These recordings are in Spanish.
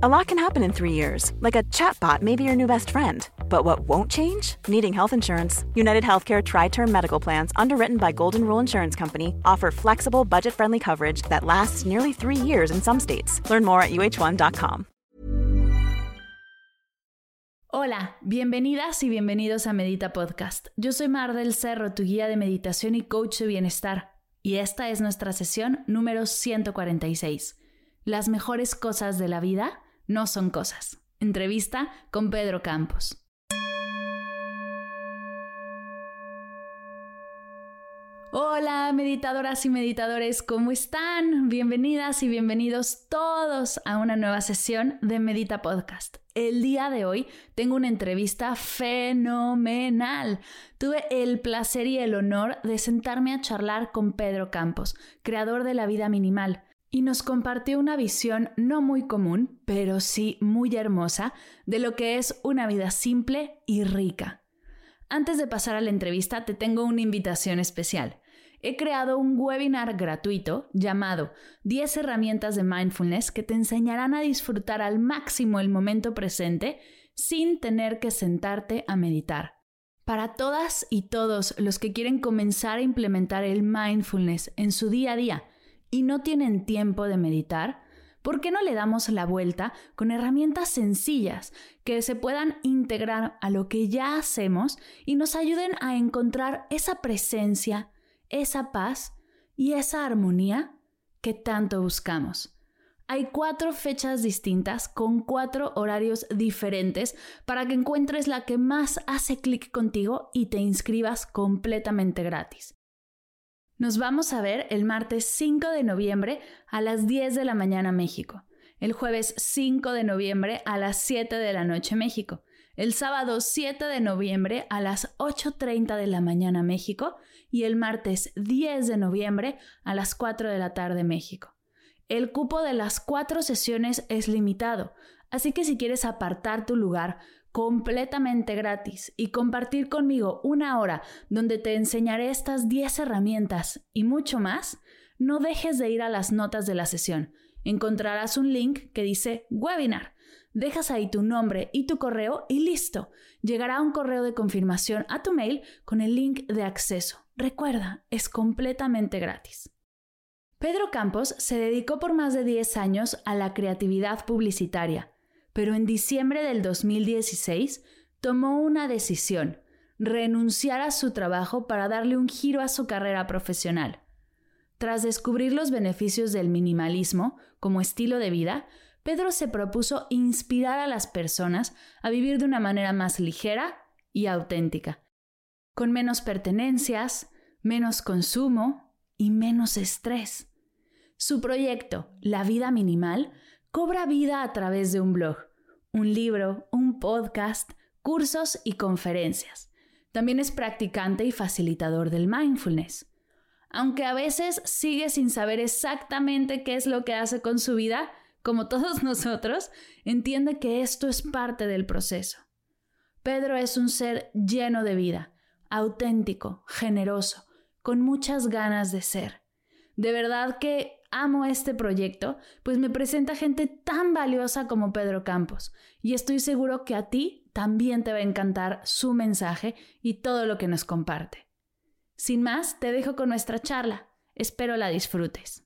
A lot can happen in three years, like a chatbot may be your new best friend. But what won't change? Needing health insurance. United Healthcare Tri Term Medical Plans, underwritten by Golden Rule Insurance Company, offer flexible, budget friendly coverage that lasts nearly three years in some states. Learn more at uh1.com. Hola, bienvenidas y bienvenidos a Medita Podcast. Yo soy Mar del Cerro, tu guía de meditación y coach de bienestar. Y esta es nuestra sesión número 146. Las mejores cosas de la vida no son cosas. Entrevista con Pedro Campos. Hola meditadoras y meditadores, ¿cómo están? Bienvenidas y bienvenidos todos a una nueva sesión de Medita Podcast. El día de hoy tengo una entrevista fenomenal. Tuve el placer y el honor de sentarme a charlar con Pedro Campos, creador de la vida minimal y nos compartió una visión no muy común, pero sí muy hermosa, de lo que es una vida simple y rica. Antes de pasar a la entrevista, te tengo una invitación especial. He creado un webinar gratuito llamado 10 herramientas de mindfulness que te enseñarán a disfrutar al máximo el momento presente sin tener que sentarte a meditar. Para todas y todos los que quieren comenzar a implementar el mindfulness en su día a día, y no tienen tiempo de meditar, ¿por qué no le damos la vuelta con herramientas sencillas que se puedan integrar a lo que ya hacemos y nos ayuden a encontrar esa presencia, esa paz y esa armonía que tanto buscamos? Hay cuatro fechas distintas con cuatro horarios diferentes para que encuentres la que más hace clic contigo y te inscribas completamente gratis. Nos vamos a ver el martes 5 de noviembre a las 10 de la mañana México, el jueves 5 de noviembre a las 7 de la noche México, el sábado 7 de noviembre a las 8.30 de la mañana México. Y el martes 10 de noviembre a las 4 de la tarde México. El cupo de las cuatro sesiones es limitado, así que si quieres apartar tu lugar, completamente gratis y compartir conmigo una hora donde te enseñaré estas 10 herramientas y mucho más, no dejes de ir a las notas de la sesión. Encontrarás un link que dice webinar. Dejas ahí tu nombre y tu correo y listo. Llegará un correo de confirmación a tu mail con el link de acceso. Recuerda, es completamente gratis. Pedro Campos se dedicó por más de 10 años a la creatividad publicitaria pero en diciembre del 2016 tomó una decisión, renunciar a su trabajo para darle un giro a su carrera profesional. Tras descubrir los beneficios del minimalismo como estilo de vida, Pedro se propuso inspirar a las personas a vivir de una manera más ligera y auténtica, con menos pertenencias, menos consumo y menos estrés. Su proyecto, La Vida Minimal, cobra vida a través de un blog, un libro, un podcast, cursos y conferencias. También es practicante y facilitador del mindfulness. Aunque a veces sigue sin saber exactamente qué es lo que hace con su vida, como todos nosotros, entiende que esto es parte del proceso. Pedro es un ser lleno de vida, auténtico, generoso, con muchas ganas de ser. De verdad que amo este proyecto, pues me presenta gente tan valiosa como Pedro Campos y estoy seguro que a ti también te va a encantar su mensaje y todo lo que nos comparte. Sin más, te dejo con nuestra charla. Espero la disfrutes.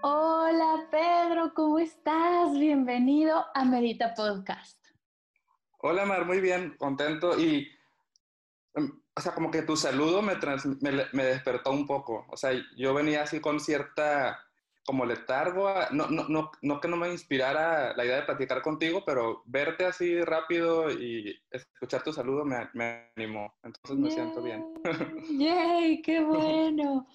Hola Pedro, ¿cómo estás? Bienvenido a Medita Podcast. Hola Mar, muy bien, contento y o sea, como que tu saludo me, me, despertó un poco. O sea, yo venía así con cierta, como letargo, no, no, no, no que no me inspirara la idea de platicar contigo, pero verte así rápido y escuchar tu saludo me, me animó. Entonces me siento bien. ¡Yay! ¡Qué bueno!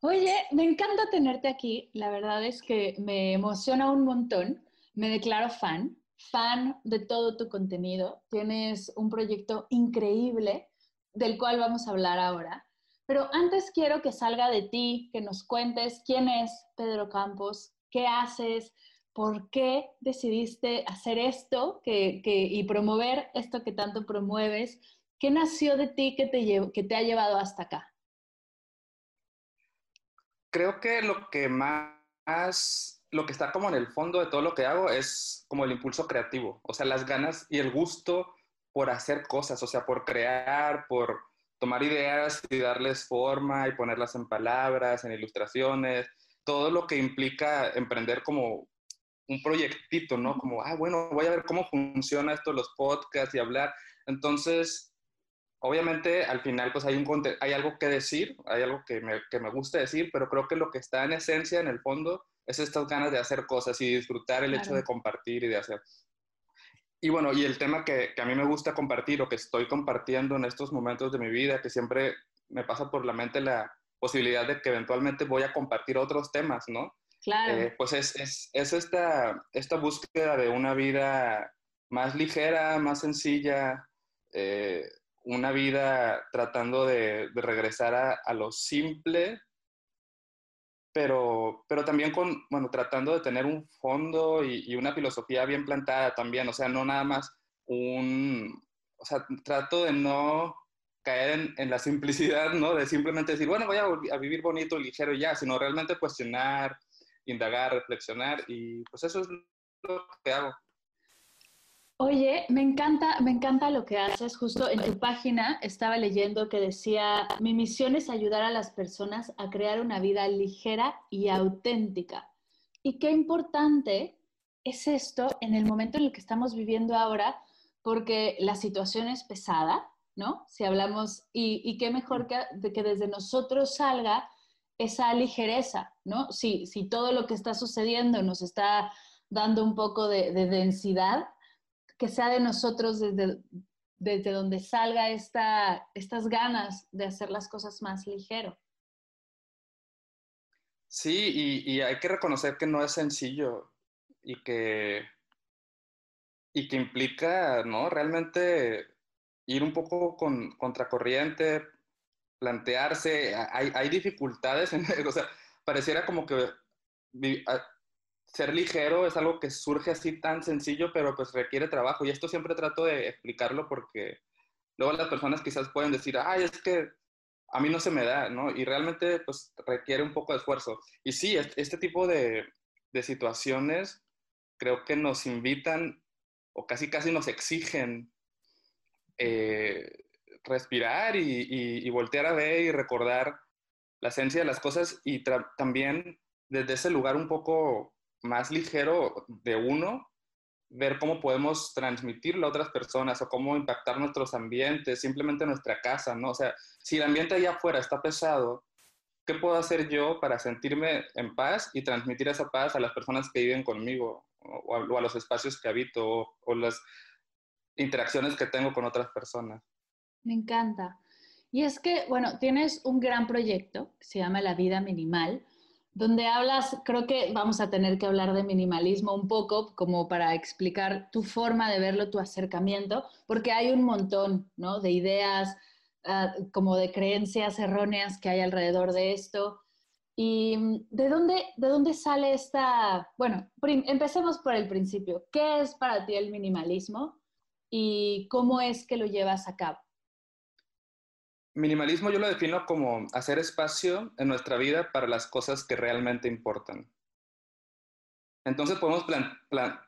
Oye, me encanta tenerte aquí. La verdad es que me emociona un montón. Me declaro fan, fan de todo tu contenido. Tienes un proyecto increíble del cual vamos a hablar ahora. Pero antes quiero que salga de ti, que nos cuentes quién es Pedro Campos, qué haces, por qué decidiste hacer esto que, y promover esto que tanto promueves. ¿Qué nació de ti que te, que te ha llevado hasta acá? creo que lo que más, lo que está como en el fondo de todo lo que hago es como el impulso creativo, o sea, las ganas y el gusto por hacer cosas, o sea, por crear, por tomar ideas y darles forma y ponerlas en palabras, en ilustraciones, todo lo que implica emprender como un proyectito, ¿no? Como, ah, bueno, voy a ver cómo funciona esto, los podcasts y hablar. Entonces, obviamente al final pues hay, un, hay algo que decir, hay algo que me, que me gusta decir, pero creo que lo que está en esencia, en el fondo, es estas ganas de hacer cosas y disfrutar el hecho de compartir y de hacer. Y bueno, y el tema que, que, a mí me gusta compartir o que estoy compartiendo en estos momentos de mi vida, que siempre me pasa por la mente la posibilidad de que eventualmente voy a compartir otros temas, ¿no? Claro. Eh, pues es, es, es, esta, esta búsqueda de una vida más ligera, más sencilla, eh, una vida tratando de, regresar a, lo simple, pero, pero también con, bueno, tratando de tener un fondo y, una filosofía bien plantada también, o sea, no nada más un, o sea, trato de no caer en, la simplicidad, ¿no? De simplemente decir, bueno, voy a, a, vivir bonito, ligero y ya, sino realmente cuestionar, indagar, reflexionar y pues eso es lo que hago. Oye, me encanta, me encanta lo que haces. Justo en tu página estaba leyendo que decía, mi misión es ayudar a las personas a crear una vida ligera y auténtica. Y qué importante es esto en el momento en el que estamos viviendo ahora, porque la situación es pesada, ¿no? Si hablamos, y, qué mejor que, de que desde nosotros salga esa ligereza, ¿no? Si, si todo lo que está sucediendo nos está dando un poco de densidad, que sea de nosotros desde, desde donde salga esta, estas ganas de hacer las cosas más ligero. Sí, y, hay que reconocer que no es sencillo y que, y que implica, ¿no? Realmente ir un poco con contracorriente, plantearse, hay, hay dificultades, en, o sea, pareciera como que ser ligero es algo que surge así tan sencillo, pero pues requiere trabajo. Y esto siempre trato de explicarlo porque luego las personas quizás pueden decir, ay, es que a mí no se me da, ¿no? Y realmente pues requiere un poco de esfuerzo. Y sí, este tipo de, de situaciones creo que nos invitan o casi casi nos exigen eh, respirar y, y, voltear a ver y recordar la esencia de las cosas y también desde ese lugar un poco más ligero de uno, ver cómo podemos transmitirlo a otras personas o cómo impactar nuestros ambientes, simplemente nuestra casa, ¿no? O sea, si el ambiente allá afuera está pesado, ¿qué puedo hacer yo para sentirme en paz y transmitir esa paz a las personas que viven conmigo o a, los espacios que habito o, o las interacciones que tengo con otras personas? Me encanta. Y es que, bueno, tienes un gran proyecto que se llama La Vida Minimal, donde hablas, creo que vamos a tener que hablar de minimalismo un poco, como para explicar tu forma de verlo, tu acercamiento, porque hay un montón, ¿no? De ideas, ah, como de creencias erróneas que hay alrededor de esto. ¿Y mm, de dónde, de dónde sale esta, bueno, empecemos por el principio. ¿Qué es para ti el minimalismo y cómo es que lo llevas a cabo? Minimalismo yo lo defino como hacer espacio en nuestra vida para las cosas que realmente importan. Entonces podemos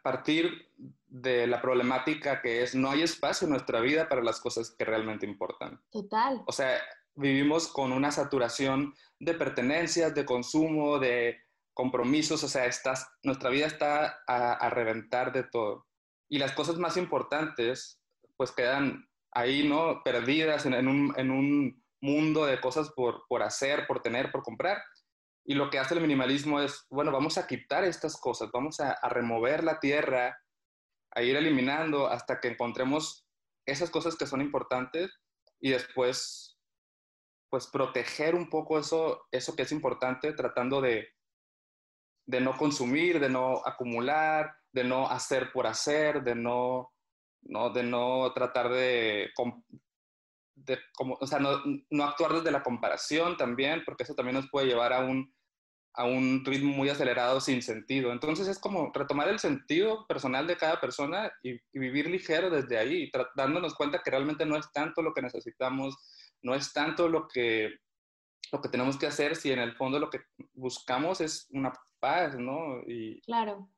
partir de la problemática que es no hay espacio en nuestra vida para las cosas que realmente importan. Total. O sea, vivimos con una saturación de pertenencias, de consumo, de compromisos, o sea, nuestra vida está a, a reventar de todo. Y las cosas más importantes pues quedan ahí, ¿no? Perdidas en, un, mundo de cosas por, hacer, por tener, por comprar. Y lo que hace el minimalismo es, bueno, vamos a quitar estas cosas, vamos a, remover la tierra, a ir eliminando hasta que encontremos esas cosas que son importantes y después, pues, proteger un poco eso, eso que es importante, tratando de, de no consumir, de no acumular, de no hacer por hacer, de no ¿no? De no tratar de, como, o sea, no, no, actuar desde la comparación también, porque eso también nos puede llevar a un, a un ritmo muy acelerado sin sentido. Entonces es como retomar el sentido personal de cada persona y, vivir ligero desde ahí, dándonos cuenta que realmente no es tanto lo que necesitamos, no es tanto lo que, lo que tenemos que hacer si en el fondo lo que buscamos es una paz, ¿no? Y, claro.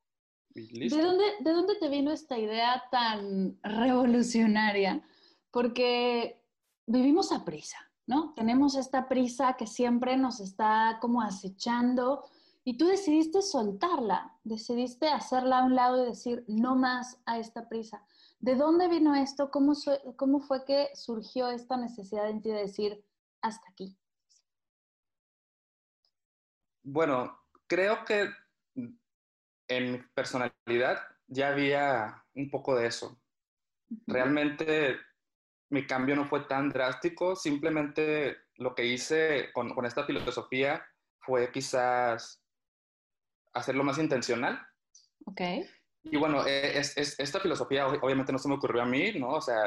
¿De, dónde, ¿De dónde te vino esta idea tan revolucionaria? Porque vivimos a prisa, ¿no? Tenemos esta prisa que siempre nos está como acechando y tú decidiste soltarla, decidiste hacerla a un lado y decir no más a esta prisa. ¿De dónde vino esto? ¿Cómo, cómo fue que surgió esta necesidad en ti de decir hasta aquí? Bueno, creo que en mi personalidad ya había un poco de eso. Realmente mi cambio no fue tan drástico, simplemente lo que hice con, con esta filosofía fue quizás hacerlo más intencional. Ok. Y bueno, e, es, es, esta filosofía obviamente no se me ocurrió a mí, ¿no? O sea,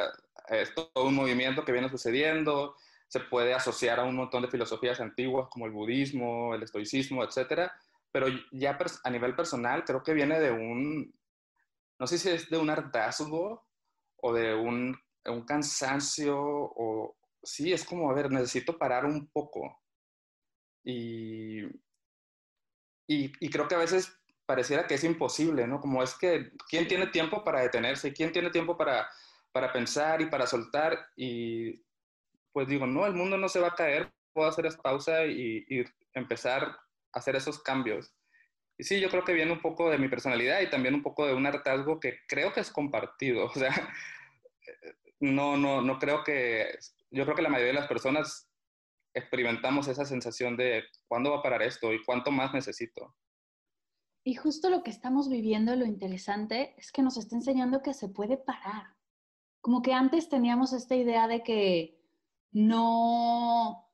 es todo un movimiento que viene sucediendo, se puede asociar a un montón de filosofías antiguas como el budismo, el estoicismo, etcétera, pero ya a nivel personal creo que viene de un, no sé si es de un hartazgo o de un un cansancio o sí, es como, a ver, necesito parar un poco. Y, y, creo que a veces pareciera que es imposible, ¿no? Como es que, ¿quién tiene tiempo para detenerse? ¿Quién tiene tiempo para, para pensar y para soltar? Y pues digo, no, el mundo no se va a caer, puedo hacer esa pausa y, y empezar hacer esos cambios. Y sí, yo creo que viene un poco de mi personalidad y también un poco de un hartazgo que creo que es compartido. O sea, no, no, no creo que, yo creo que la mayoría de las personas experimentamos esa sensación de cuándo va a parar esto y cuánto más necesito. Y justo lo que estamos viviendo, lo interesante, es que nos está enseñando que se puede parar. Como que antes teníamos esta idea de que no,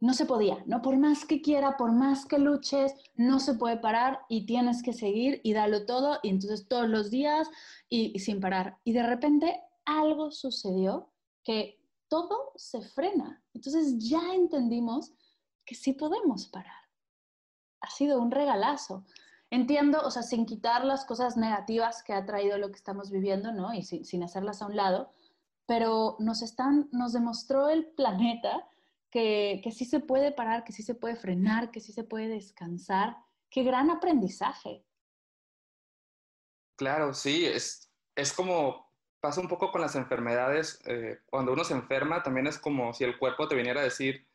no se podía, ¿no? Por más que quiera, por más que luches, no se puede parar y tienes que seguir y darlo todo y entonces todos los días y sin parar. Y de repente algo sucedió que todo se frena. Entonces ya entendimos que sí podemos parar. Ha sido un regalazo. Entiendo, o sea, sin quitar las cosas negativas que ha traído lo que estamos viviendo, ¿no? Y sin, hacerlas a un lado, pero nos, están, nos demostró el planeta que, que sí se puede parar, que sí se puede frenar, que sí se puede descansar. Qué gran aprendizaje. Claro, sí, es, es como pasa un poco con las enfermedades. Eh, cuando uno se enferma, también es como si el cuerpo te viniera a decir,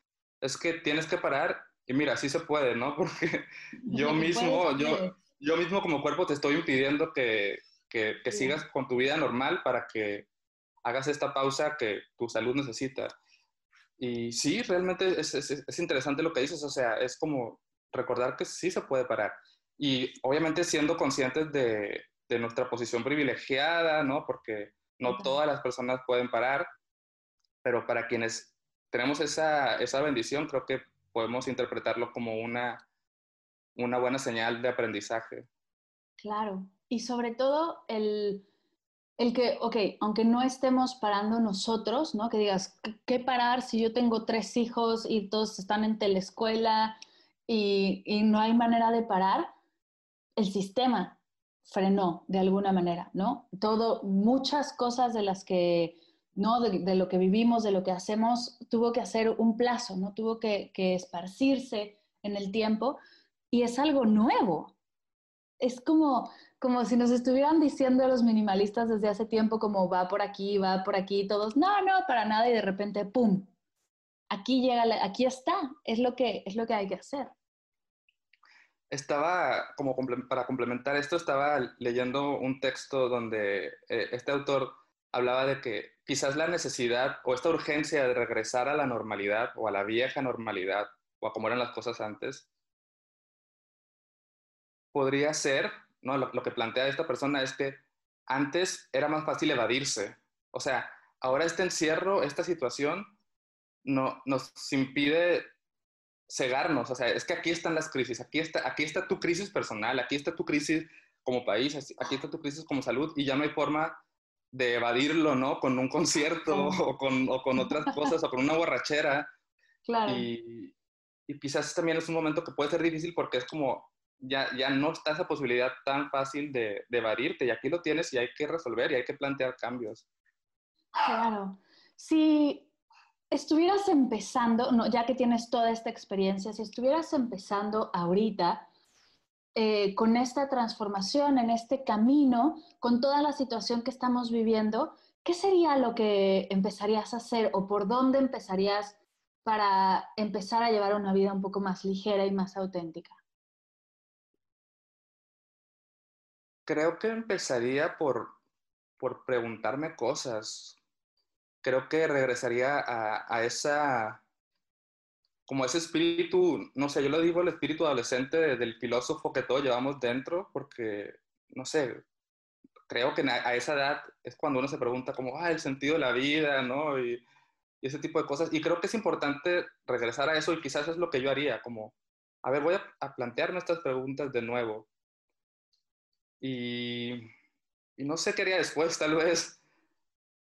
es que tienes que parar. Y mira, sí se puede, ¿no? Porque yo mismo, yo, yo mismo como cuerpo te estoy impidiendo que, que, sigas con tu vida normal para que hagas esta pausa que tu salud necesita. Y sí, realmente es, es, es interesante lo que dices, o sea, es como recordar que sí se puede parar. Y obviamente siendo conscientes de, de nuestra posición privilegiada, ¿no? Porque no todas las personas pueden parar, pero para quienes tenemos esa, esa bendición, creo que podemos interpretarlo como una, una buena señal de aprendizaje. Claro, y sobre todo el, el que, ok, aunque no estemos parando nosotros, ¿no? Que digas, ¿qué parar si yo tengo tres hijos y todos están en telescuela y, y no hay manera de parar? El sistema frenó de alguna manera, ¿no? Todo, muchas cosas de las que, ¿no? De, lo que vivimos, de lo que hacemos, tuvo que hacer un plazo, ¿no? Tuvo que, esparcirse en el tiempo y es algo nuevo. Es como, como si nos estuvieran diciendo los minimalistas desde hace tiempo como va por aquí, va por aquí, todos, no, no, para nada y de repente, ¡pum! Aquí llega, aquí está, es lo que, es lo que hay que hacer estaba, como para complementar esto, estaba leyendo un texto donde eh, este autor hablaba de que quizás la necesidad o esta urgencia de regresar a la normalidad o a la vieja normalidad o a cómo eran las cosas antes, podría ser, ¿no? Lo, que plantea esta persona es que antes era más fácil evadirse. O sea, ahora este encierro, esta situación, no, nos impide cegarnos, o sea, es que aquí están las crisis, aquí está, aquí está tu crisis personal, aquí está tu crisis como país, aquí está tu crisis como salud y ya no hay forma de evadirlo, ¿no? Con un concierto o, con, o, con, otras cosas o con una borrachera. Claro. Y, y, quizás también es un momento que puede ser difícil porque es como, ya, ya no está esa posibilidad tan fácil de, de evadirte y aquí lo tienes y hay que resolver y hay que plantear cambios. Claro. Sí, estuvieras empezando, no, ya que tienes toda esta experiencia, si estuvieras empezando ahorita eh, con esta transformación, en este camino, con toda la situación que estamos viviendo, ¿qué sería lo que empezarías a hacer o por dónde empezarías para empezar a llevar una vida un poco más ligera y más auténtica? Creo que empezaría por, por preguntarme cosas. Creo que regresaría a, a esa, como ese espíritu, no sé, yo lo digo el espíritu adolescente del filósofo que todos llevamos dentro, porque, no sé, creo que a esa edad es cuando uno se pregunta como, ah, el sentido de la vida, ¿no? Y, y ese tipo de cosas. Y creo que es importante regresar a eso y quizás es lo que yo haría, como, a ver, voy a, a plantearme preguntas de nuevo. Y, y no sé qué haría después, tal vez.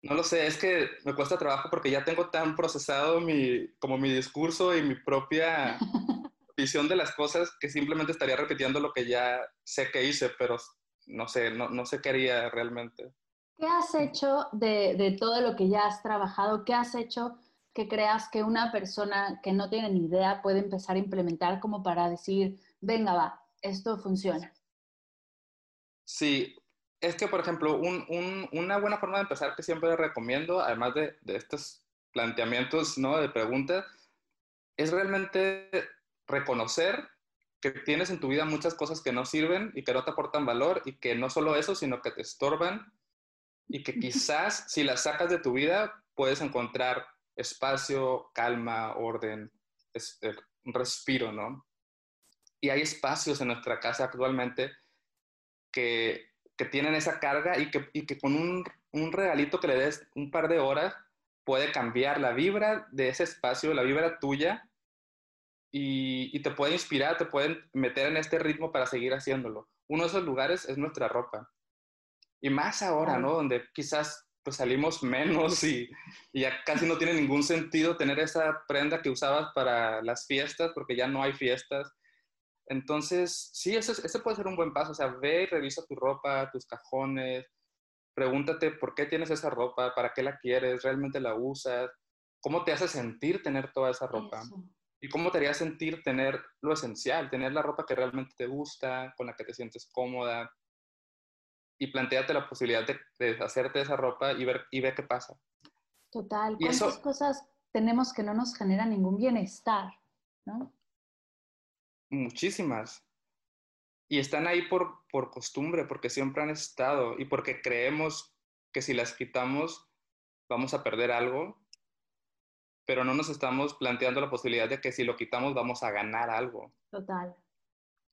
No lo sé, es que me cuesta trabajo porque ya tengo tan procesado mi, como mi discurso y mi propia visión de las cosas que simplemente estaría repitiendo lo que ya sé que hice, pero no sé, no, no sé qué haría realmente. ¿Qué has hecho de, de, todo lo que ya has trabajado? ¿Qué has hecho que creas que una persona que no tiene ni idea puede empezar a implementar como para decir, venga, va, esto funciona? Sí, es que, por ejemplo, un, un, una buena forma de empezar que siempre recomiendo, además de, de estos planteamientos ¿no? de preguntas, es realmente reconocer que tienes en tu vida muchas cosas que no sirven y que no te aportan valor y que no solo eso, sino que te estorban y que quizás si las sacas de tu vida puedes encontrar espacio, calma, orden, este, un respiro, ¿no? Y hay espacios en nuestra casa actualmente que que tienen esa carga y que, y que con un, un, regalito que le des un par de horas puede cambiar la vibra de ese espacio, la vibra tuya, y, y te puede inspirar, te pueden meter en este ritmo para seguir haciéndolo. Uno de esos lugares es nuestra ropa. Y más ahora, ¿no? Donde quizás pues salimos menos y, y, ya casi no tiene ningún sentido tener esa prenda que usabas para las fiestas, porque ya no hay fiestas entonces, sí, ese, ese puede ser un buen paso. O sea, ve y revisa tu ropa, tus cajones, pregúntate por qué tienes esa ropa, para qué la quieres, realmente la usas, cómo te hace sentir tener toda esa ropa. Eso. Y cómo te haría sentir tener lo esencial, tener la ropa que realmente te gusta, con la que te sientes cómoda. Y planteate la posibilidad de, de hacerte esa ropa y ver, y ver qué pasa. Total. ¿Cuántas eso, cosas tenemos que no nos generan ningún bienestar? ¿no? Muchísimas. Y están ahí por, por costumbre, porque siempre han estado y porque creemos que si las quitamos vamos a perder algo, pero no nos estamos planteando la posibilidad de que si lo quitamos vamos a ganar algo. Total,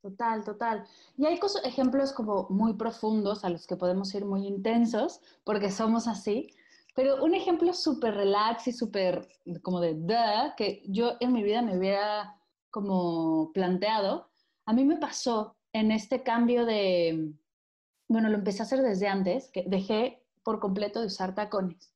total, total. Y hay cosas, ejemplos como muy profundos a los que podemos ir muy intensos, porque somos así, pero un ejemplo súper relax y súper como de duh, que yo en mi vida me hubiera como planteado, a mí me pasó en este cambio de, bueno, lo empecé a hacer desde antes, que dejé por completo de usar tacones,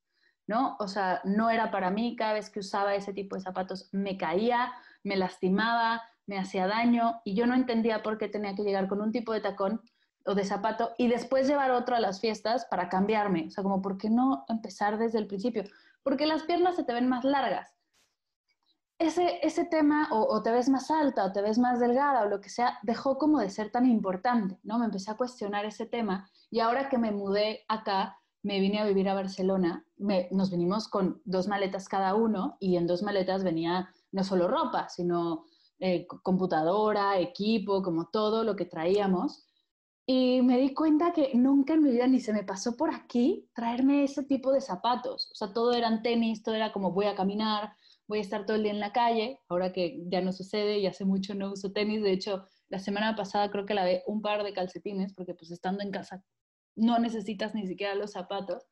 ¿no? O sea, no era para mí, cada vez que usaba ese tipo de zapatos me caía, me lastimaba, me hacía daño y yo no entendía por qué tenía que llegar con un tipo de tacón o de zapato y después llevar otro a las fiestas para cambiarme. O sea, como, ¿por qué no empezar desde el principio? Porque las piernas se te ven más largas ese, ese tema o, o, te ves más alta o te ves más delgada o lo que sea, dejó como de ser tan importante, ¿no? Me empecé a cuestionar ese tema y ahora que me mudé acá, me vine a vivir a Barcelona, me, nos vinimos con dos maletas cada uno y en dos maletas venía no solo ropa, sino eh, computadora, equipo, como todo lo que traíamos. Y me di cuenta que nunca en mi vida ni se me pasó por aquí traerme ese tipo de zapatos. O sea, todo eran tenis, todo era como voy a caminar, voy a estar todo el día en la calle, ahora que ya no sucede y hace mucho no uso tenis, de hecho, la semana pasada creo que lavé un par de calcetines, porque pues estando en casa no necesitas ni siquiera los zapatos,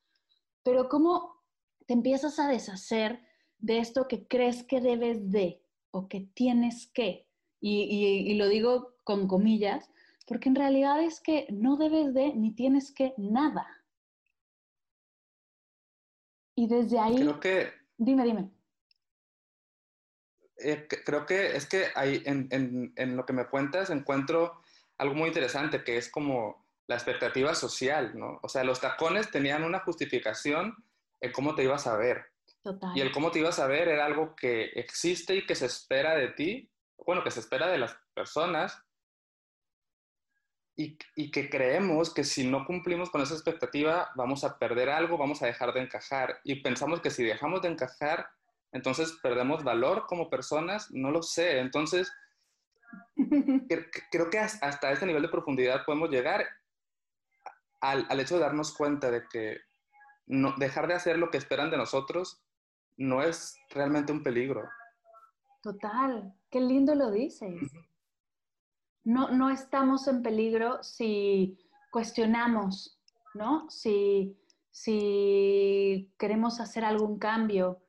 pero cómo te empiezas a deshacer de esto que crees que debes de o que tienes que, y, y, y lo digo con comillas, porque en realidad es que no debes de ni tienes que nada. Y desde ahí... Creo que... Dime, dime eh, creo que es que hay, en, en, en, lo que me cuentas encuentro algo muy interesante, que es como la expectativa social, ¿no? O sea, los tacones tenían una justificación en cómo te ibas a ver. Y el cómo te ibas a ver era algo que existe y que se espera de ti, bueno, que se espera de las personas, y, y, que creemos que si no cumplimos con esa expectativa vamos a perder algo, vamos a dejar de encajar. Y pensamos que si dejamos de encajar, entonces perdemos valor como personas, no lo sé. Entonces, creo que hasta este nivel de profundidad podemos llegar al, al hecho de darnos cuenta de que no, dejar de hacer lo que esperan de nosotros no es realmente un peligro. Total, qué lindo lo dices. No, no estamos en peligro si cuestionamos, ¿no? Si, si queremos hacer algún cambio,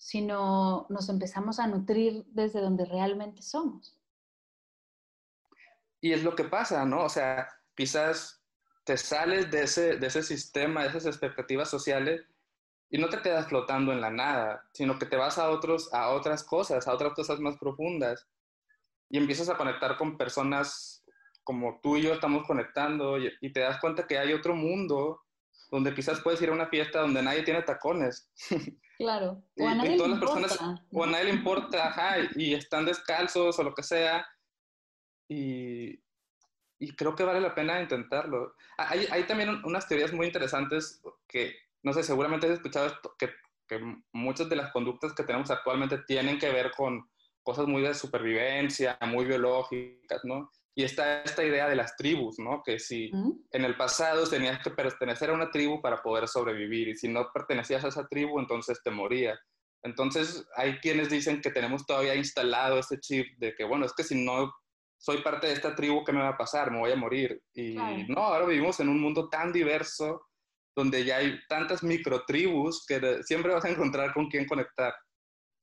sino nos empezamos a nutrir desde donde realmente somos. Y es lo que pasa, ¿no? O sea, quizás te sales de ese, de ese sistema, de esas expectativas sociales y no te quedas flotando en la nada, sino que te vas a, otros, a otras cosas, a otras cosas más profundas y empiezas a conectar con personas como tú y yo estamos conectando y, te das cuenta que hay otro mundo donde quizás puedes ir a una fiesta donde nadie tiene tacones. Claro. O a nadie todas le importa. Las personas, o a nadie le importa, ajá, y están descalzos o lo que sea. Y, y creo que vale la pena intentarlo. Hay, hay, también unas teorías muy interesantes que, no sé, seguramente has escuchado esto, que, que muchas de las conductas que tenemos actualmente tienen que ver con cosas muy de supervivencia, muy biológicas, ¿no? Y está esta idea de las tribus, ¿no? Que si en el pasado tenías que pertenecer a una tribu para poder sobrevivir y si no pertenecías a esa tribu, entonces te morías. Entonces hay quienes dicen que tenemos todavía instalado este chip de que, bueno, es que si no soy parte de esta tribu, ¿qué me va a pasar? Me voy a morir. Y no, ahora vivimos en un mundo tan diverso donde ya hay tantas microtribus que siempre vas a encontrar con quién conectar.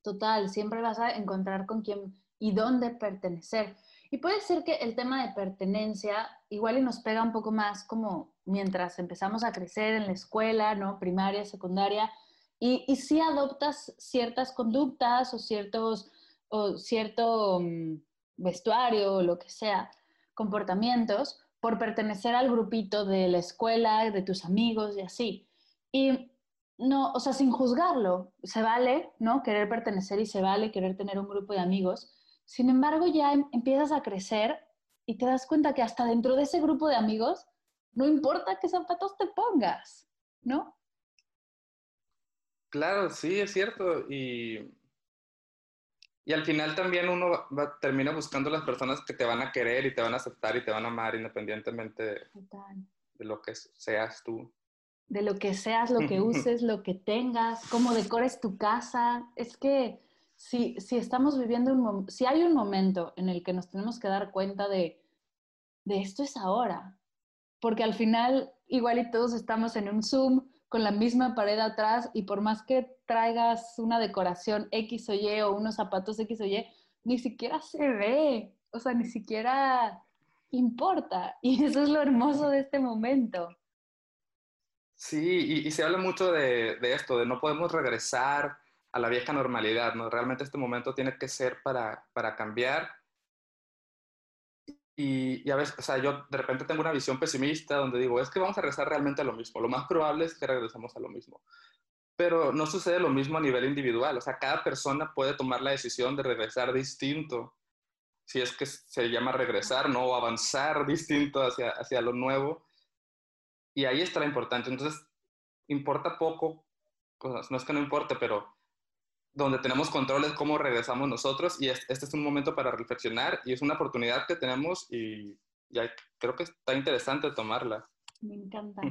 Total, siempre vas a encontrar con quién y dónde pertenecer. Y puede ser que el tema de pertenencia igual y nos pega un poco más como mientras empezamos a crecer en la escuela, ¿no? Primaria, secundaria, y, y si adoptas ciertas conductas o ciertos, o cierto mm, vestuario o lo que sea, comportamientos, por pertenecer al grupito de la escuela, de tus amigos y así. Y no, o sea, sin juzgarlo, se vale, ¿no? Querer pertenecer y se vale querer tener un grupo de amigos. Sin embargo, ya em, empiezas a crecer y te das cuenta que hasta dentro de ese grupo de amigos, no importa qué zapatos te pongas, ¿no? Claro, sí, es cierto. Y, y al final también uno termina buscando las personas que te van a querer y te van a aceptar y te van a amar independientemente de lo que seas tú de lo que seas, lo que uses, lo que tengas, cómo decores tu casa. Es que si, si estamos viviendo un si hay un momento en el que nos tenemos que dar cuenta de, de esto es ahora, porque al final igual y todos estamos en un Zoom con la misma pared atrás y por más que traigas una decoración X o Y o unos zapatos X o Y, ni siquiera se ve, o sea, ni siquiera importa. Y eso es lo hermoso de este momento. Sí, y, se habla mucho de, esto, de no podemos regresar a la vieja normalidad, ¿no? Realmente este momento tiene que ser para, para cambiar. Y, a veces, o sea, yo de repente tengo una visión pesimista donde digo, es que vamos a regresar realmente a lo mismo. Lo más probable es que regresemos a lo mismo. Pero no sucede lo mismo a nivel individual. O sea, cada persona puede tomar la decisión de regresar distinto, si es que se llama regresar, ¿no? O avanzar distinto hacia, hacia lo nuevo y ahí está lo importante. Entonces, importa poco, cosas, no es que no importe, pero donde tenemos control es cómo regresamos nosotros y este es un momento para reflexionar y es una oportunidad que tenemos y, creo que está interesante tomarla. Me encanta.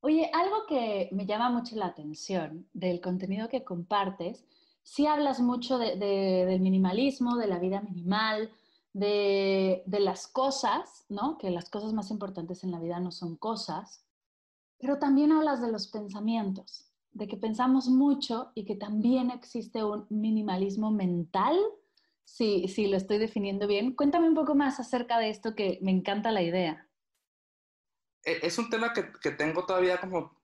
Oye, algo que me llama mucho la atención del contenido que compartes, si hablas mucho del minimalismo, de la vida minimal, de, de, las cosas, ¿no? Que las cosas más importantes en la vida no son cosas, pero también hablas de los pensamientos, de que pensamos mucho y que también existe un minimalismo mental, si, si lo estoy definiendo bien. Cuéntame un poco más acerca de esto que me encanta la idea. E, es un tema que, que tengo todavía como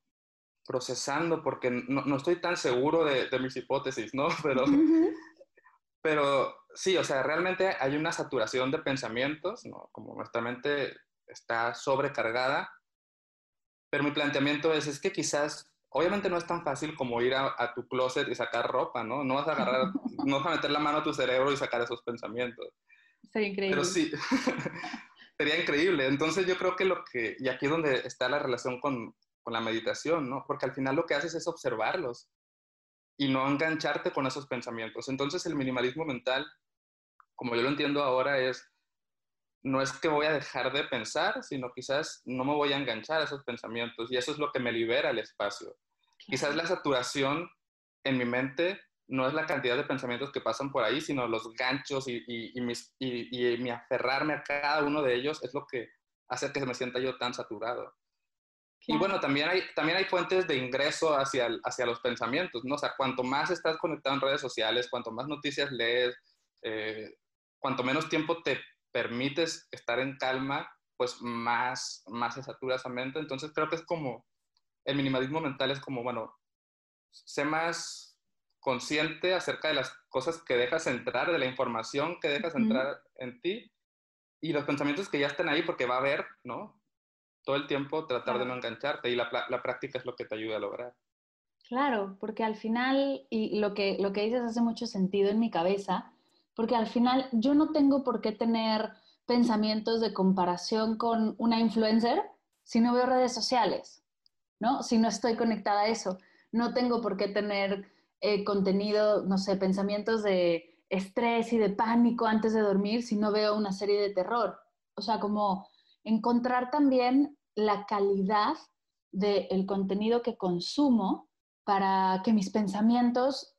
procesando porque no, no estoy tan seguro de, de, mis hipótesis, ¿no? Pero, pero sí, o sea, realmente hay una saturación de pensamientos, ¿no? Como nuestra mente está sobrecargada pero mi planteamiento es, es que quizás obviamente no es tan fácil como ir a, tu closet y sacar ropa, ¿no? No vas a agarrar, no vas a meter la mano a tu cerebro y sacar esos pensamientos. Sería increíble. Pero sí, sería increíble. Entonces yo creo que lo que, y aquí es donde está la relación con, con la meditación, ¿no? Porque al final lo que haces es observarlos y no engancharte con esos pensamientos. Entonces el minimalismo mental, como yo lo entiendo ahora, es no es que voy a dejar de pensar, sino quizás no me voy a enganchar a esos pensamientos y eso es lo que me libera el espacio. Quizás la saturación en mi mente no es la cantidad de pensamientos que pasan por ahí, sino los ganchos y, y, mi aferrarme a cada uno de ellos es lo que hace que me sienta yo tan saturado. Y bueno, también hay, también hay fuentes de ingreso hacia, hacia los pensamientos, ¿no? O sea, cuanto más estás conectado en redes sociales, cuanto más noticias lees, eh, cuanto menos tiempo te permites estar en calma, pues más, más se satura esa mente. Entonces creo que es como, el minimalismo mental es como, bueno, sé más consciente acerca de las cosas que dejas entrar, de la información que dejas entrar en ti y los pensamientos que ya están ahí porque va a haber, ¿no? Todo el tiempo tratar de no engancharte y la, la, práctica es lo que te ayuda a lograr. Claro, porque al final, y lo que, lo que dices hace mucho sentido en mi cabeza, porque al final yo no tengo por qué tener pensamientos de comparación con una influencer si no veo redes sociales, ¿no? Si no estoy conectada a eso. No tengo por qué tener eh, contenido, no sé, pensamientos de estrés y de pánico antes de dormir si no veo una serie de terror. O sea, como encontrar también la calidad del contenido que consumo para que mis pensamientos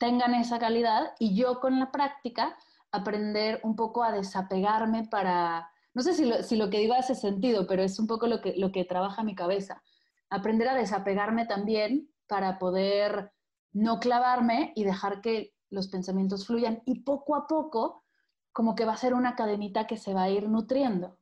tengan esa calidad y yo con la práctica aprender un poco a desapegarme para, no sé si lo, si lo que digo hace sentido, pero es un poco lo que, lo que trabaja mi cabeza, aprender a desapegarme también para poder no clavarme y dejar que los pensamientos fluyan y poco a poco como que va a ser una cadenita que se va a ir nutriendo.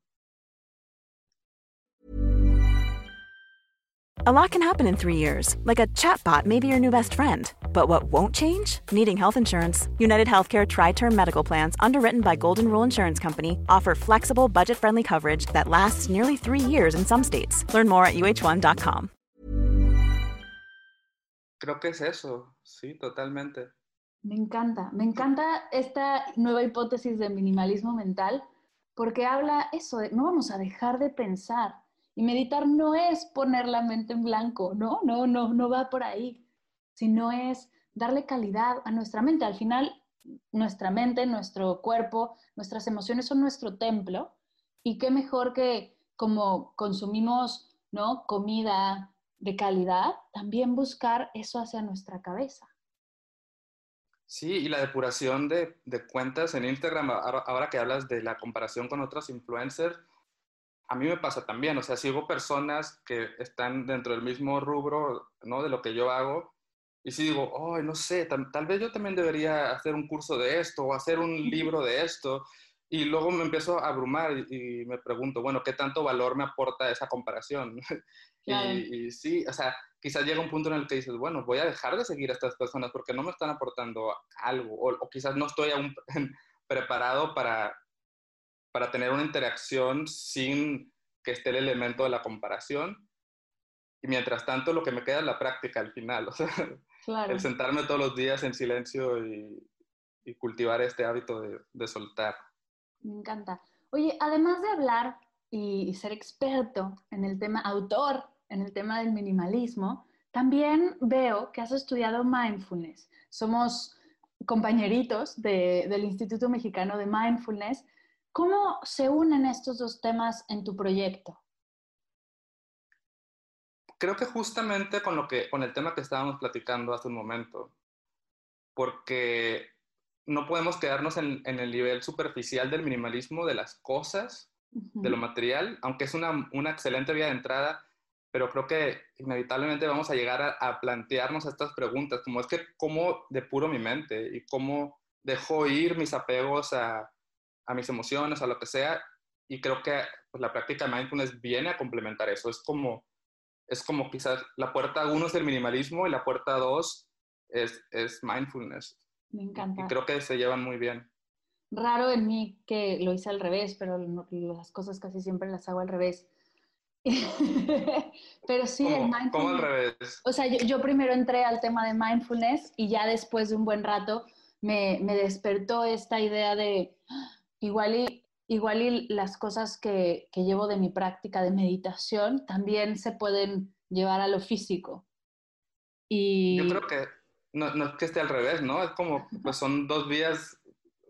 A lot can happen in three years, like a chatbot may be your new best friend. But what won't change? Needing health insurance. United Healthcare Tri Term Medical Plans, underwritten by Golden Rule Insurance Company, offer flexible, budget friendly coverage that lasts nearly three years in some states. Learn more at uh1.com. Creo que es eso, sí, totalmente. Me encanta, me encanta esta nueva hipótesis de minimalismo mental porque habla eso de no vamos a dejar de pensar Y meditar no es poner la mente en blanco, no, no, no, no va por ahí, sino es darle calidad a nuestra mente. Al final, nuestra mente, nuestro cuerpo, nuestras emociones son nuestro templo y qué mejor que como consumimos, ¿no? Comida de calidad, también buscar eso hacia nuestra cabeza. Sí, y la depuración de, cuentas en Instagram, ahora, ahora, que hablas de la comparación con otros influencers, a mí me pasa también, o sea, sigo personas que están dentro del mismo rubro, ¿no? De lo que yo hago, y si digo, oh, no sé, tal, vez yo también debería hacer un curso de esto o hacer un libro de esto, y luego me empiezo a abrumar y, me pregunto, bueno, ¿qué tanto valor me aporta esa comparación? y, sí, o sea, quizás llega un punto en el que dices, bueno, voy a dejar de seguir a estas personas porque no me están aportando algo, o, o quizás no estoy aún preparado para, para tener una interacción sin que esté el elemento de la comparación. Y mientras tanto, lo que me queda es la práctica al final. O sea, el sentarme todos los días en silencio y, cultivar este hábito de, soltar. Me encanta. Oye, además de hablar y, ser experto en el tema, autor en el tema del minimalismo, también veo que has estudiado mindfulness. Somos compañeritos del Instituto Mexicano de Mindfulness ¿Cómo se unen estos dos temas en tu proyecto? Creo que justamente con, lo que, con el tema que estábamos platicando hace un momento, porque no podemos quedarnos en, el nivel superficial del minimalismo de las cosas, de lo material, aunque es una, una, excelente vía de entrada, pero creo que inevitablemente vamos a llegar a, a, plantearnos estas preguntas, como es que cómo depuro mi mente y cómo dejo ir mis apegos a, a mis emociones, a lo que sea, y creo que pues, la práctica de mindfulness viene a complementar eso. Es como, es como quizás la puerta uno es el minimalismo y la puerta dos es, es mindfulness. Me encanta. Y creo que se llevan muy bien. Raro en mí que lo hice al revés, pero las cosas casi siempre las hago al revés. Pero sí, ¿Cómo, el mindfulness. ¿Cómo al revés? O sea, yo, yo, primero entré al tema de mindfulness y ya después de un buen rato me, me despertó esta idea de ¡ah! Igual y, igual y las cosas que, que, llevo de mi práctica de meditación también se pueden llevar a lo físico. Y... Yo creo que no, no es que esté al revés, ¿no? Es como, pues son dos vías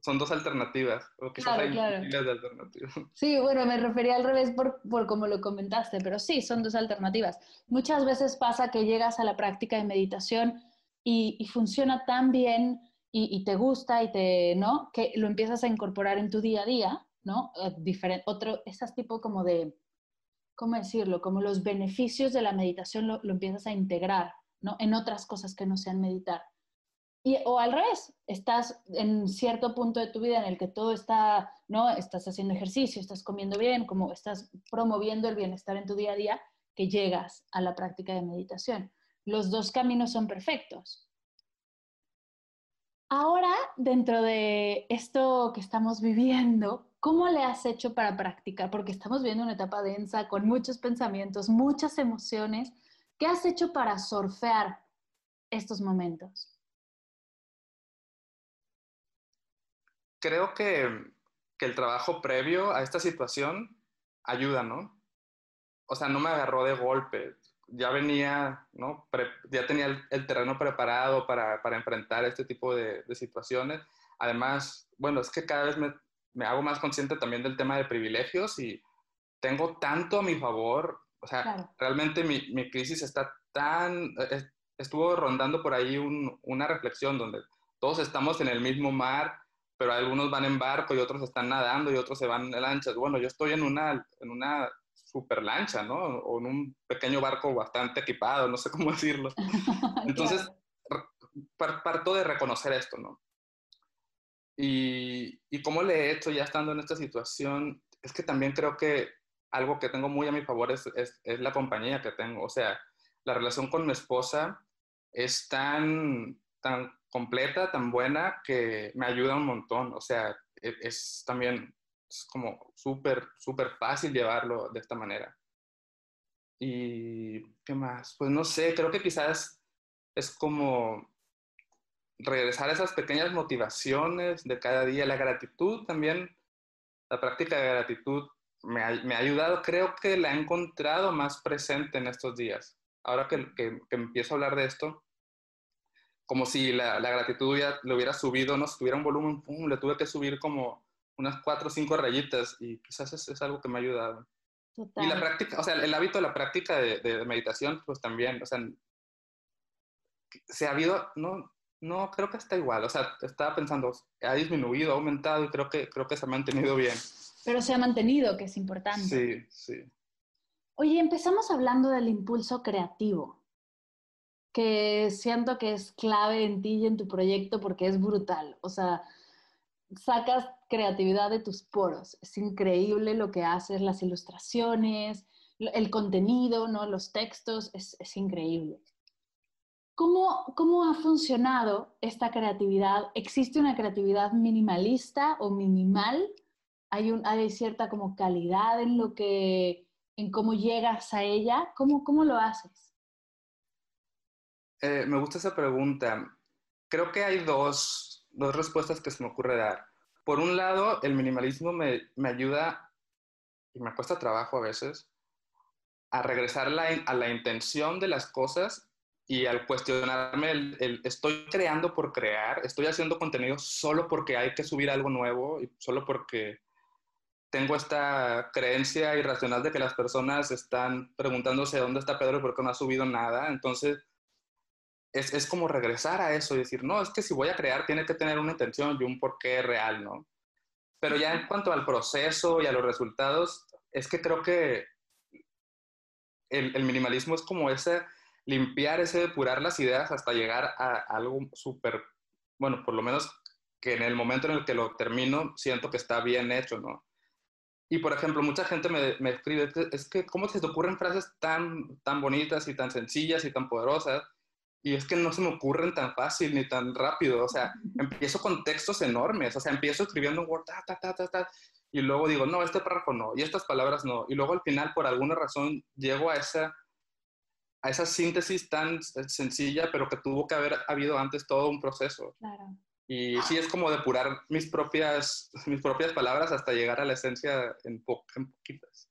son dos alternativas, o quizás claro, hay claro. miles de alternativas. Sí, bueno, me refería al revés por, por como lo comentaste, pero sí, son dos alternativas. Muchas veces pasa que llegas a la práctica de meditación y, y funciona tan bien y, te gusta y te, ¿no? Que lo empiezas a incorporar en tu día a día, ¿no? Diferente, otro, esas tipo como de, ¿cómo decirlo? Como los beneficios de la meditación lo, lo empiezas a integrar, ¿no? En otras cosas que no sean meditar. Y, o al revés, estás en cierto punto de tu vida en el que todo está, ¿no? Estás haciendo ejercicio, estás comiendo bien, como estás promoviendo el bienestar en tu día a día, que llegas a la práctica de meditación. Los dos caminos son perfectos. Ahora, dentro de esto que estamos viviendo, ¿cómo le has hecho para practicar? Porque estamos viendo una etapa densa con muchos pensamientos, muchas emociones. ¿Qué has hecho para surfear estos momentos? creo que, que, el trabajo previo a esta situación ayuda, ¿no? O sea, no me agarró de golpe. Ya venía, ¿no? Pre ya tenía el, el, terreno preparado para, para enfrentar este tipo de, de, situaciones. Además, bueno, es que cada vez me, me, hago más consciente también del tema de privilegios y tengo tanto a mi favor. O sea, claro. realmente mi, mi, crisis está tan... Estuvo rondando por ahí un, una reflexión donde todos estamos en el mismo mar, pero algunos van en barco y otros están nadando y otros se van en lanchas. Bueno, yo estoy en una, en una super lancha, ¿no? O en un pequeño barco bastante equipado, no sé cómo decirlo. Entonces, claro. parto de reconocer esto, ¿no? Y, y cómo le he hecho ya estando en esta situación, es que también creo que algo que tengo muy a mi favor es, es, es la compañía que tengo. O sea, la relación con mi esposa es tan, tan completa, tan buena, que me ayuda un montón. O sea, es, es también es como súper, súper fácil llevarlo de esta manera. Y, ¿qué más? Pues no sé, creo que quizás es como regresar a esas pequeñas motivaciones de cada día, la gratitud también, la práctica de gratitud me ha, me ha ayudado, creo que la he encontrado más presente en estos días. Ahora que, que, empiezo a hablar de esto, como si la, la gratitud ya le hubiera subido, no, si tuviera un volumen, pum, le tuve que subir como unas cuatro o cinco rayitas y quizás es, es, algo que me ha ayudado. Total. Y la práctica, o sea, el hábito de la práctica de, de, meditación, pues también, o sea, se ha habido, no, no, creo que está igual, o sea, estaba pensando, ha disminuido, ha aumentado y creo que, creo que se ha mantenido bien. Pero se ha mantenido, que es importante. Sí, sí. Oye, empezamos hablando del impulso creativo que siento que es clave en ti y en tu proyecto porque es brutal. O sea, sacas creatividad de tus poros. Es increíble lo que haces, las ilustraciones, el contenido, ¿no? los textos, es, es increíble. ¿Cómo, ¿Cómo ha funcionado esta creatividad? ¿Existe una creatividad minimalista o minimal? ¿Hay, un, hay cierta como calidad en lo que, en cómo llegas a ella? ¿Cómo, cómo lo haces? Eh, me gusta esa pregunta. Creo que hay dos, dos, respuestas que se me ocurre dar. Por un lado, el minimalismo me, me ayuda, y me cuesta trabajo a veces, a regresar la, a la intención de las cosas y al cuestionarme el, estoy creando por crear, estoy haciendo contenido solo porque hay que subir algo nuevo y solo porque tengo esta creencia irracional de que las personas están preguntándose dónde está Pedro y por qué no ha subido nada. Entonces, es, es, como regresar a eso y decir, no, es que si voy a crear tiene que tener una intención y un porqué real, ¿no? Pero ya en cuanto al proceso y a los resultados, es que creo que el, el minimalismo es como ese limpiar, ese depurar las ideas hasta llegar a, a algo súper, bueno, por lo menos que en el momento en el que lo termino siento que está bien hecho, ¿no? Y por ejemplo, mucha gente me, me escribe, es que, ¿cómo se te ocurren frases tan, tan bonitas y tan sencillas y tan poderosas? Y es que no se me ocurren tan fácil ni tan rápido, o sea, empiezo con textos enormes, o sea, empiezo escribiendo un Word, ta, ta, ta, ta, ta, y luego digo, no, este párrafo no, y estas palabras no, y luego al final por alguna razón llego a esa, a esa síntesis tan sencilla, pero que tuvo que haber habido antes todo un proceso. Claro. Y sí es como depurar mis propias, mis propias palabras hasta llegar a la esencia en, en poquitas.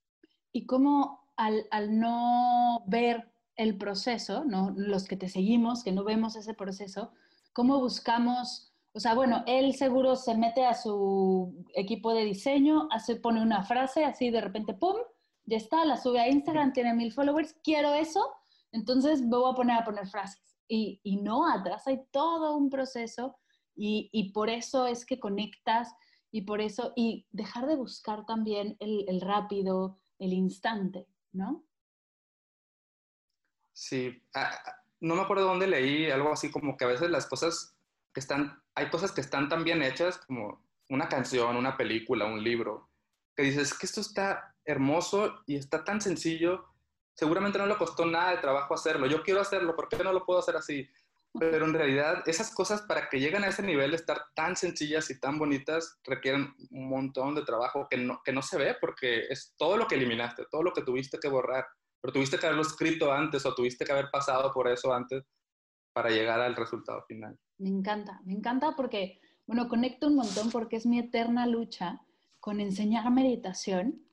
Y cómo al, al, no ver el proceso, ¿no? los que te seguimos, que no vemos ese proceso, cómo buscamos o sea, bueno, él seguro se mete a su equipo de diseño, hace, pone una frase así de repente, ¡pum! Ya está, la sube a Instagram, tiene mil followers, quiero eso, entonces me voy a poner a poner frases. Y, y no, atrás hay todo un proceso y, y, por eso es que conectas y por eso, y dejar de buscar también el, el rápido, el instante, ¿no? Sí, ah, no me acuerdo dónde leí algo así como que a veces las cosas que están hay cosas que están tan bien hechas como una canción, una película, un libro, que dices que esto está hermoso y está tan sencillo, seguramente no le costó nada de trabajo hacerlo, yo quiero hacerlo, ¿por qué no lo puedo hacer así? Pero en realidad esas cosas para que lleguen a ese nivel de estar tan sencillas y tan bonitas requieren un montón de trabajo que no, que no se ve porque es todo lo que eliminaste, todo lo que tuviste que borrar, pero tuviste que haberlo escrito antes o tuviste que haber pasado por eso antes para llegar al resultado final. Me encanta, me encanta porque, bueno, conecto un montón porque es mi eterna lucha con enseñar meditación.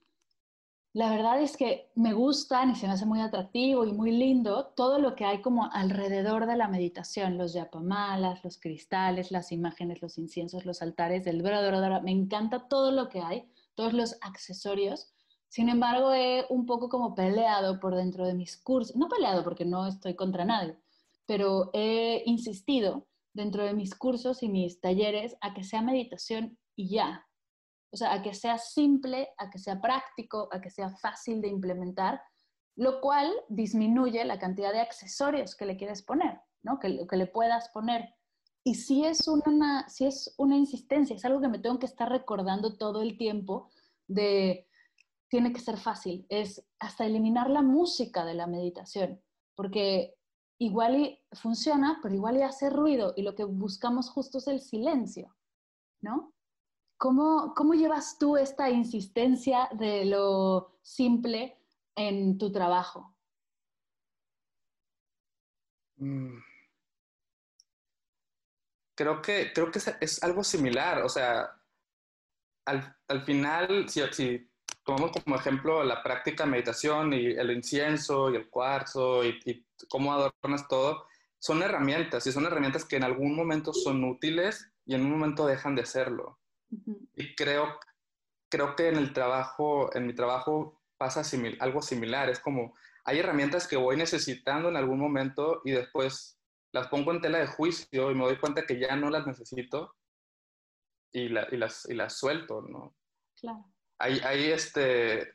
La verdad es que me gusta y se me hace muy atractivo y muy lindo todo lo que hay como alrededor de la meditación, los yapamalas, los cristales, las imágenes, los inciensos, los altares, el me encanta todo lo que hay, todos los accesorios. Sin embargo, he un poco como peleado por dentro de mis cursos, no peleado porque no estoy contra nadie, pero he insistido dentro de mis cursos y mis talleres a que sea meditación y ya. O sea, a que sea simple, a que sea práctico, a que sea fácil de implementar, lo cual disminuye la cantidad de accesorios que le quieres poner, ¿no? Que, que le puedas poner. Y si es, una, si es una insistencia, es algo que me tengo que estar recordando todo el tiempo de, tiene que ser fácil, es hasta eliminar la música de la meditación, porque igual y funciona, pero igual y hace ruido y lo que buscamos justo es el silencio, ¿no? ¿Cómo, cómo llevas tú esta insistencia de lo simple en tu trabajo? Mm. Creo que, creo que es, algo similar, o sea, al, al final, si, si tomamos como ejemplo la práctica de meditación y el incienso y el cuarzo y, y, cómo adornas todo, son herramientas y son herramientas que en algún momento son útiles y en un momento dejan de serlo. Y creo, creo que en el trabajo, en mi trabajo pasa algo similar. Es como, hay herramientas que voy necesitando en algún momento y después las pongo en tela de juicio y me doy cuenta que ya no las necesito y, y, las, y las suelto, ¿no? Claro hay, este,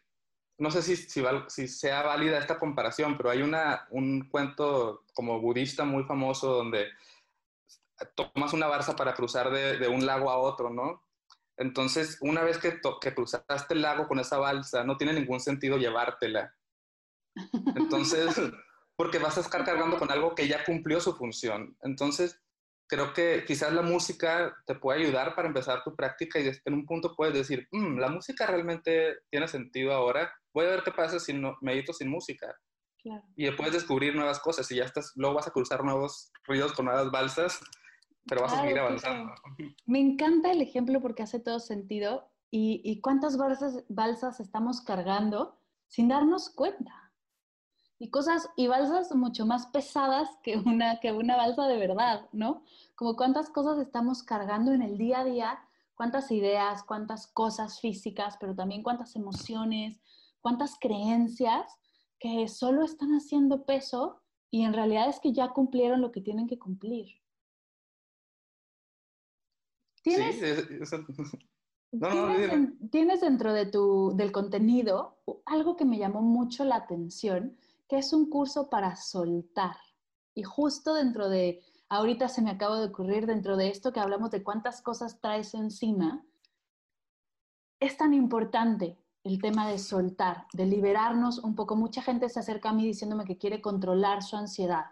no sé si, si, sea válida esta comparación, pero hay una, un cuento como budista muy famoso donde tomas una barza para cruzar de, un lago a otro, ¿no? Entonces, una vez que, que, cruzaste el lago con esa balsa, no tiene ningún sentido llevártela. Entonces, porque vas a estar cargando con algo que ya cumplió su función. Entonces, creo que quizás la música te puede ayudar para empezar tu práctica y en un punto puedes decir, mm, la música realmente tiene sentido ahora, voy a ver qué pasa si no, medito sin música. Y puedes descubrir nuevas cosas y ya estás, luego vas a cruzar nuevos ruidos con nuevas balsas, pero vas a seguir avanzando. Me encanta el ejemplo porque hace todo sentido y, y cuántas balsas, balsas estamos cargando sin darnos cuenta y cosas y balsas mucho más pesadas que una, que una balsa de verdad, ¿no? Como cuántas cosas estamos cargando en el día a día, cuántas ideas, cuántas cosas físicas, pero también cuántas emociones, cuántas creencias que solo están haciendo peso y en realidad es que ya cumplieron lo que tienen que cumplir. ¿Tienes, sí, no, ¿tienes, ¿tienes dentro de tu, del contenido algo que me llamó mucho la atención? Que es un curso para soltar. Y justo dentro de, ahorita se me acaba de ocurrir dentro de esto que hablamos de cuántas cosas traes encima, es tan importante el tema de soltar, de liberarnos un poco. Mucha gente se acerca a mí diciéndome que quiere controlar su ansiedad.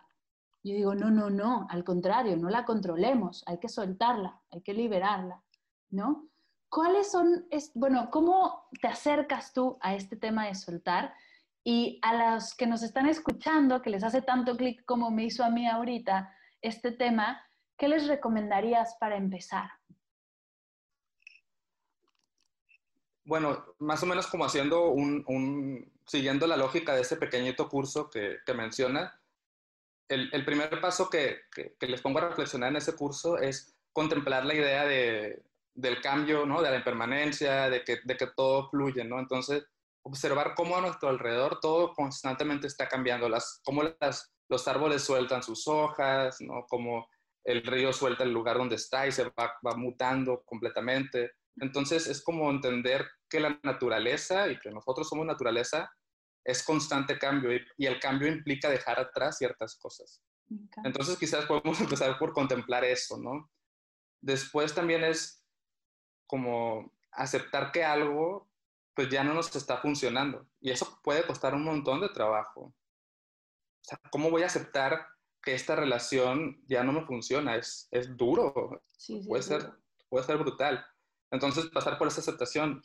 Yo digo, no, no, no, al contrario, no la controlemos, hay que soltarla, hay que liberarla, ¿no? ¿cuáles son, bueno, cómo te acercas tú a este tema de soltar? Y a los que nos están escuchando, que les hace tanto clic como me hizo a mí ahorita este tema, ¿qué les recomendarías para empezar? Bueno, más o menos como haciendo un, siguiendo la lógica de ese pequeñito curso que, que menciona, el, primer paso que, que, que, les pongo a reflexionar en ese curso es contemplar la idea de, del cambio, ¿no? De la impermanencia, de que, de que todo fluye, ¿no? Entonces, observar cómo a nuestro alrededor todo constantemente está cambiando, las, cómo las, los árboles sueltan sus hojas, ¿no? Cómo el río suelta el lugar donde está y se va, va mutando completamente. Entonces, es como entender que la naturaleza y que nosotros somos naturaleza es constante cambio y, el cambio implica dejar atrás ciertas cosas. Entonces quizás podemos empezar por contemplar eso, ¿no? Después también es como aceptar que algo pues ya no nos está funcionando y eso puede costar un montón de trabajo. O sea, ¿cómo voy a aceptar que esta relación ya no me funciona? Es, es duro, sí, sí, puede, ser, puede ser brutal. Entonces pasar por esa aceptación,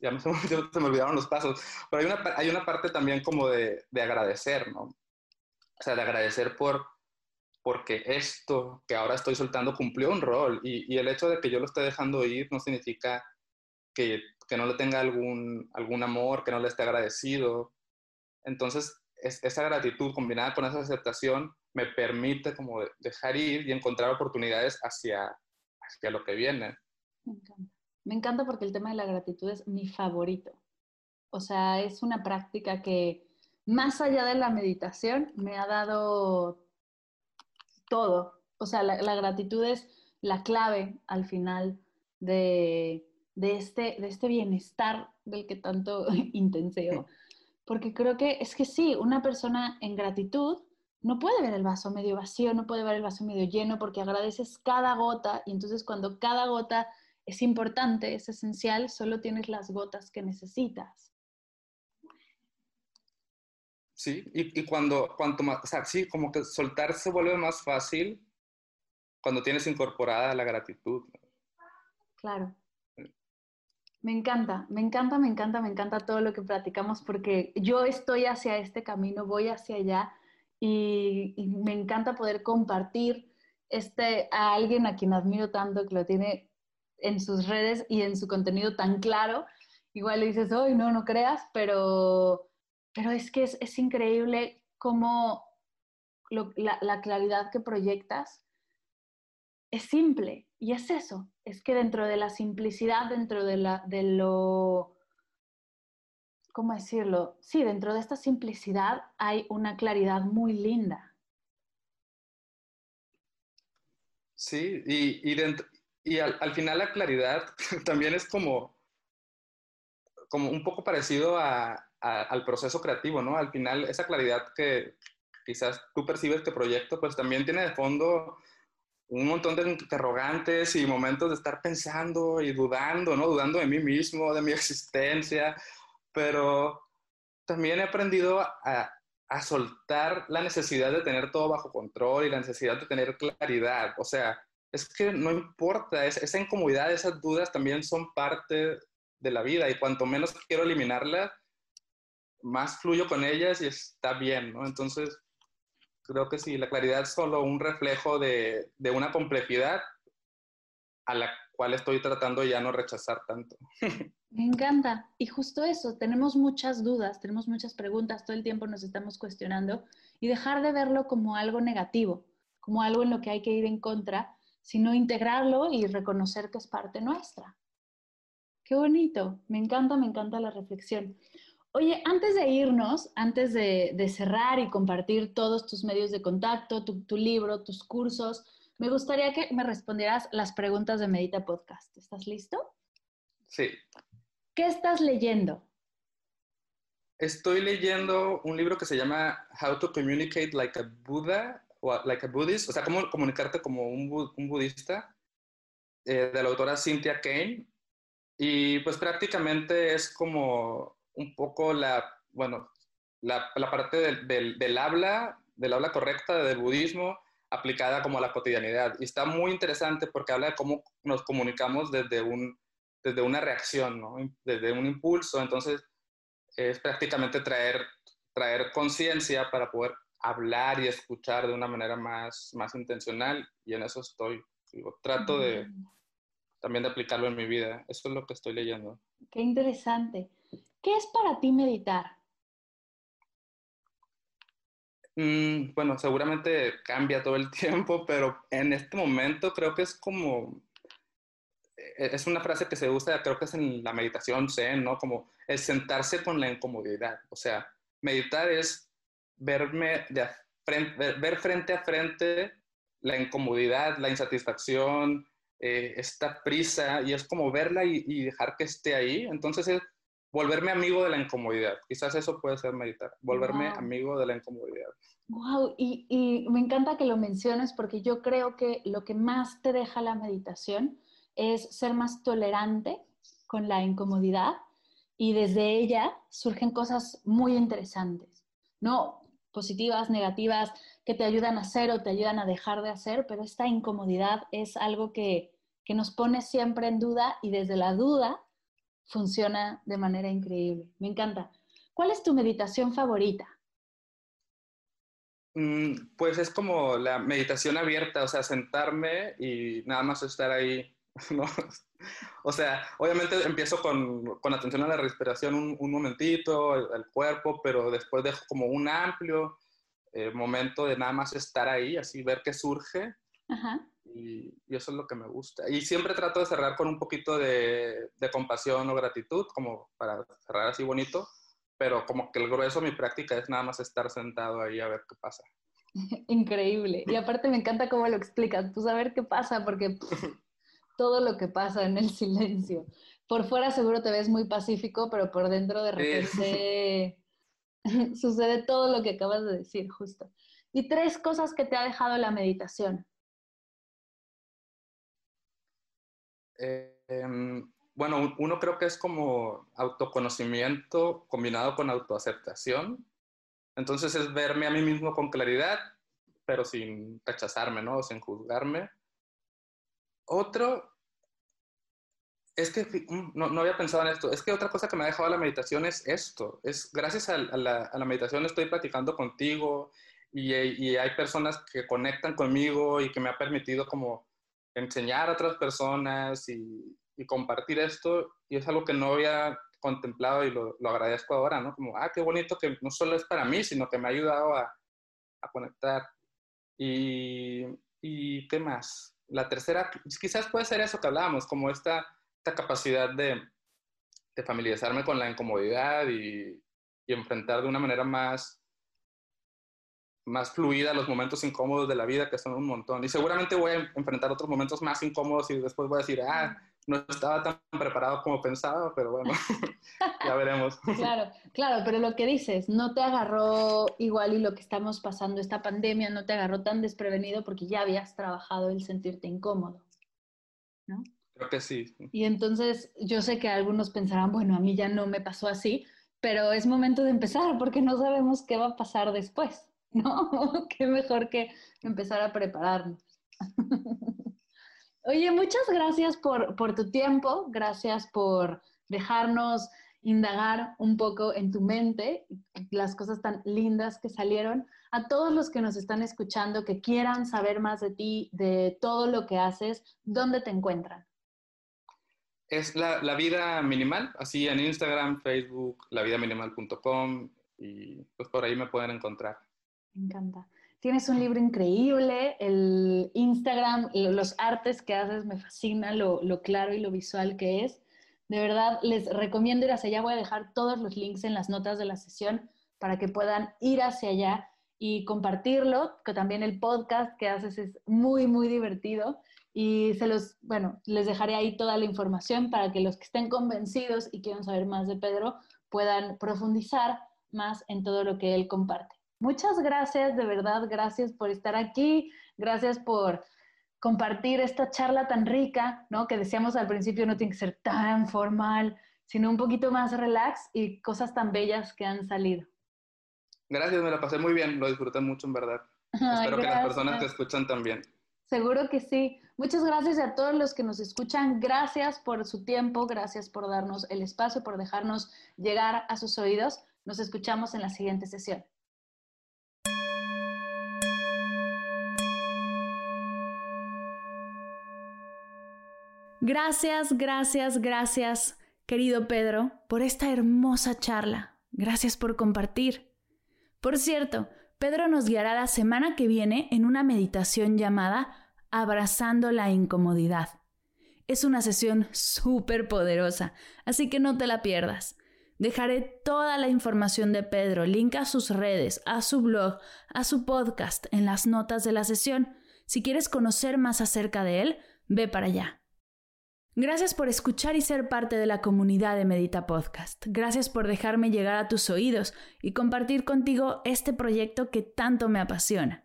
ya me, se me olvidaron los pasos, pero hay una, hay una parte también como de, de agradecer, ¿no? O sea, de agradecer por, porque esto que ahora estoy soltando cumplió un rol y, y, el hecho de que yo lo esté dejando ir no significa que, que, no le tenga algún, algún amor, que no le esté agradecido. Entonces, es, esa gratitud combinada con esa aceptación me permite como dejar ir y encontrar oportunidades hacia, hacia lo que viene. Me encanta. Me encanta porque el tema de la gratitud es mi favorito. O sea, es una práctica que más allá de la meditación me ha dado todo. O sea, la, gratitud es la clave al final de, este, de este bienestar del que tanto intenseo. Porque creo que es que sí, una persona en gratitud no puede ver el vaso medio vacío, no puede ver el vaso medio lleno porque agradeces cada gota y entonces cuando cada gota es importante, es esencial, solo tienes las gotas que necesitas. Sí, y, cuando, cuanto más, o sea, sí, como que soltar se vuelve más fácil cuando tienes incorporada la gratitud. Claro. Me encanta, me encanta, me encanta, me encanta todo lo que platicamos porque yo estoy hacia este camino, voy hacia allá y, me encanta poder compartir este, a alguien a quien admiro tanto, que lo tiene en sus redes y en su contenido tan claro, igual le dices, hoy no, no creas, pero, pero es que es, increíble cómo la, claridad que proyectas es simple y es eso, es que dentro de la simplicidad, dentro de, la, de lo, ¿cómo decirlo? Sí, dentro de esta simplicidad hay una claridad muy linda. Sí, y, y dentro, y al, al, final la claridad también es como, como un poco parecido a, al proceso creativo, ¿no? Al final esa claridad que quizás tú percibes que proyecto, pues también tiene de fondo un montón de interrogantes y momentos de estar pensando y dudando, ¿no? Dudando de mí mismo, de mi existencia, pero también he aprendido a, a soltar la necesidad de tener todo bajo control y la necesidad de tener claridad. O sea, es que no importa, esa incomodidad, esas dudas también son parte de la vida y cuanto menos quiero eliminarlas, más fluyo con ellas y está bien, ¿no? Entonces, creo que sí, la claridad es solo un reflejo de, de una complejidad a la cual estoy tratando ya no rechazar tanto. Me encanta. Y justo eso, tenemos muchas dudas, tenemos muchas preguntas, todo el tiempo nos estamos cuestionando y dejar de verlo como algo negativo, como algo en lo que hay que ir en contra sino integrarlo y reconocer que es parte nuestra. Qué bonito, me encanta, me encanta la reflexión. Oye, antes de irnos, antes de, cerrar y compartir todos tus medios de contacto, tu, tu, libro, tus cursos, me gustaría que me respondieras las preguntas de Medita Podcast. ¿Estás listo? Sí. ¿Qué estás leyendo? Estoy leyendo un libro que se llama How to Communicate Like a Buddha o like a Buddhist, o sea, cómo comunicarte como un, un budista, eh, de la autora Cynthia Kane. Y pues prácticamente es como un poco la, bueno, la, la parte del, del, del, habla, del habla correcta del budismo aplicada como a la cotidianidad. Y está muy interesante porque habla de cómo nos comunicamos desde un, desde una reacción, ¿no? Desde un impulso. Entonces, es prácticamente traer, traer conciencia para poder hablar y escuchar de una manera más, más intencional y en eso estoy. Digo, trato de mm. también de aplicarlo en mi vida. Eso es lo que estoy leyendo. Qué interesante. ¿Qué es para ti meditar? Mm, bueno, seguramente cambia todo el tiempo, pero en este momento creo que es como, e-, es una frase que se usa, creo que es en la meditación zen, ¿no? Como el sentarse con la incomodidad. O sea, meditar es verme ver frente a frente la incomodidad, la insatisfacción, eh, esta prisa, y es como verla y, y, dejar que esté ahí. Entonces es volverme amigo de la incomodidad. Quizás eso puede ser meditar, volverme amigo de la incomodidad. Wow, y, y, me encanta que lo menciones porque yo creo que lo que más te deja la meditación es ser más tolerante con la incomodidad y desde ella surgen cosas muy interesantes, ¿no? Positivas, negativas, que te ayudan a hacer o te ayudan a dejar de hacer, pero esta incomodidad es algo que, que nos pone siempre en duda y desde la duda funciona de manera increíble. Me encanta. ¿Cuál es tu meditación favorita? Mm, pues es como la meditación abierta, o sea, sentarme y nada más estar ahí, ¿no? O sea, obviamente empiezo con, con atención a la respiración un, un momentito, al cuerpo, pero después dejo como un amplio eh, momento de nada más estar ahí, así ver qué surge. Ajá y, eso es lo que me gusta. Y siempre trato de cerrar con un poquito de, de, compasión o gratitud, como para cerrar así bonito, pero como que el grueso de mi práctica es nada más estar sentado ahí a ver qué pasa. Increíble. Y aparte me encanta cómo lo explicas, pues a ver qué pasa, porque todo lo que pasa en el silencio. Por fuera seguro te ves muy pacífico, pero por dentro de repente sucede todo lo que acabas de decir, justo. Y tres cosas que te ha dejado la meditación. Em, bueno, uno creo que es como autoconocimiento combinado con autoaceptación. Entonces es verme a mí mismo con claridad, pero sin rechazarme, ¿no? Sin juzgarme. Otro, es que mm, no, no, había pensado en esto, es que otra cosa que me ha dejado la meditación es esto, es gracias a, la, meditación estoy platicando contigo y, y, hay personas que conectan conmigo y que me ha permitido como enseñar a otras personas y, compartir esto, y es algo que no había contemplado y lo, agradezco ahora, ¿no? Como, ah, qué bonito que no solo es para mí, sino que me ha ayudado a, conectar. Y, y, qué más? La tercera, quizás puede ser eso que hablábamos, como esta, esta capacidad de, de familiarizarme con la incomodidad y, y enfrentar de una manera más más fluida los momentos incómodos de la vida, que son un montón. Y seguramente voy a enfrentar otros momentos más incómodos y después voy a decir, ah, no estaba tan preparado como pensaba, pero bueno, ya veremos. Claro, claro, pero lo que dices, no te agarró igual y lo que estamos pasando, esta pandemia, no te agarró tan desprevenido porque ya habías trabajado el sentirte incómodo, ¿no? Creo que sí. Y entonces yo sé que algunos pensarán, bueno, a mí ya no me pasó así, pero es momento de empezar porque no sabemos qué va a pasar después. ¿no? Qué mejor que empezar a prepararnos. Oye, muchas gracias por, por, tu tiempo, gracias por dejarnos indagar un poco en tu mente las cosas tan lindas que salieron. A todos los que nos están escuchando, que quieran saber más de ti, de todo lo que haces, ¿dónde te encuentran? Es la, la vida minimal, así en Instagram, Facebook, lavidaminimal.com y pues por ahí me pueden encontrar. Me encanta. Tienes un libro increíble, el Instagram, los artes que haces me fascina, lo, claro y lo visual que es. De verdad, les recomiendo ir hacia allá. Voy a dejar todos los links en las notas de la sesión para que puedan ir hacia allá y compartirlo, que también el podcast que haces es muy, muy divertido. Y se los, bueno, les dejaré ahí toda la información para que los que estén convencidos y quieran saber más de Pedro puedan profundizar más en todo lo que él comparte. Muchas gracias, de verdad, gracias por estar aquí, gracias por compartir esta charla tan rica, ¿no? Que decíamos al principio no tiene que ser tan formal, sino un poquito más relax y cosas tan bellas que han salido. Gracias, me la pasé muy bien, lo disfruté mucho en verdad. Espero que las personas que escuchan también. Seguro que sí. Muchas gracias a todos los que nos escuchan. Gracias por su tiempo, gracias por darnos el espacio, por dejarnos llegar a sus oídos. Nos escuchamos en la siguiente sesión. Gracias, gracias, gracias, querido Pedro, por esta hermosa charla. Gracias por compartir. Por cierto, Pedro nos guiará la semana que viene en una meditación llamada Abrazando la Incomodidad. Es una sesión súper poderosa, así que no te la pierdas. Dejaré toda la información de Pedro, link a sus redes, a su blog, a su podcast en las notas de la sesión. Si quieres conocer más acerca de él, ve para allá. Gracias por escuchar y ser parte de la comunidad de Medita Podcast. Gracias por dejarme llegar a tus oídos y compartir contigo este proyecto que tanto me apasiona.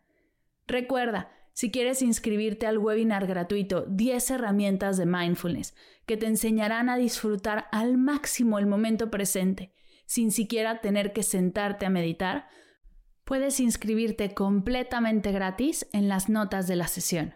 Recuerda, si quieres inscribirte al webinar gratuito 10 herramientas de mindfulness que te enseñarán a disfrutar al máximo el momento presente, sin siquiera tener que sentarte a meditar, puedes inscribirte completamente gratis en las notas de la sesión.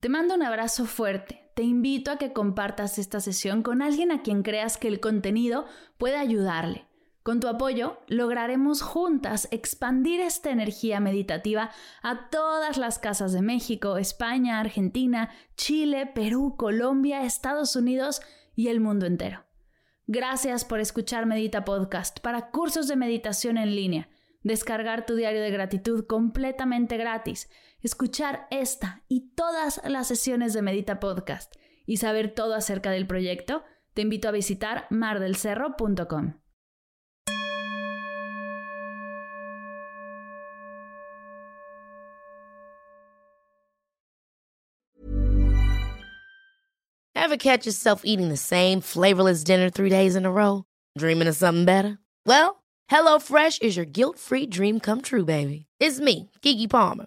Te mando un abrazo fuerte. Te invito a que compartas esta sesión con alguien a quien creas que el contenido puede ayudarle. Con tu apoyo, lograremos juntas expandir esta energía meditativa a todas las casas de México, España, Argentina, Chile, Perú, Colombia, Estados Unidos y el mundo entero. Gracias por escuchar Medita Podcast para cursos de meditación en línea, descargar tu diario de gratitud completamente gratis escuchar esta y todas las sesiones de Medita Podcast y saber todo acerca del proyecto, te invito a visitar mardelcerro.com. Ever catch yourself eating the same flavorless dinner three days in a row? Dreaming of something better? Well, HelloFresh is your guilt-free dream come true, baby. It's me, Kiki Palmer.